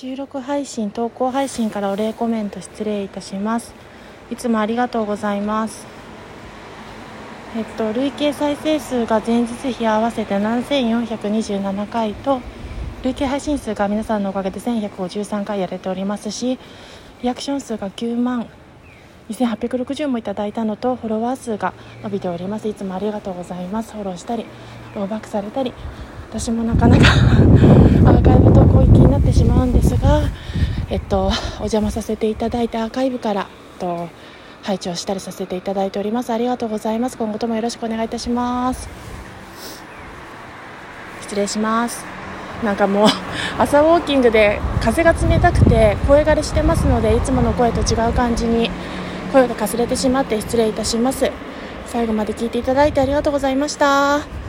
収録配信投稿配信からお礼コメント失礼いたします。いつもありがとうございます。えっと累計再生数が前日比合わせて7427回と累計配信数が皆さんのおかげで1153回やれておりますしリアクション数が9万2860もいただいたのとフォロワー数が伸びております。いつもありがとうございます。フォローしたりローバックされたり私もなかなか アーカイブ投稿行きになってしまえっとお邪魔させていただいたアーカイブからと拝聴したりさせていただいております。ありがとうございます。今後ともよろしくお願いいたします。失礼します。なんかもう 朝ウォーキングで風が冷たくて声枯れしてますのでいつもの声と違う感じに声がかすれてしまって失礼いたします。最後まで聞いていただいてありがとうございました。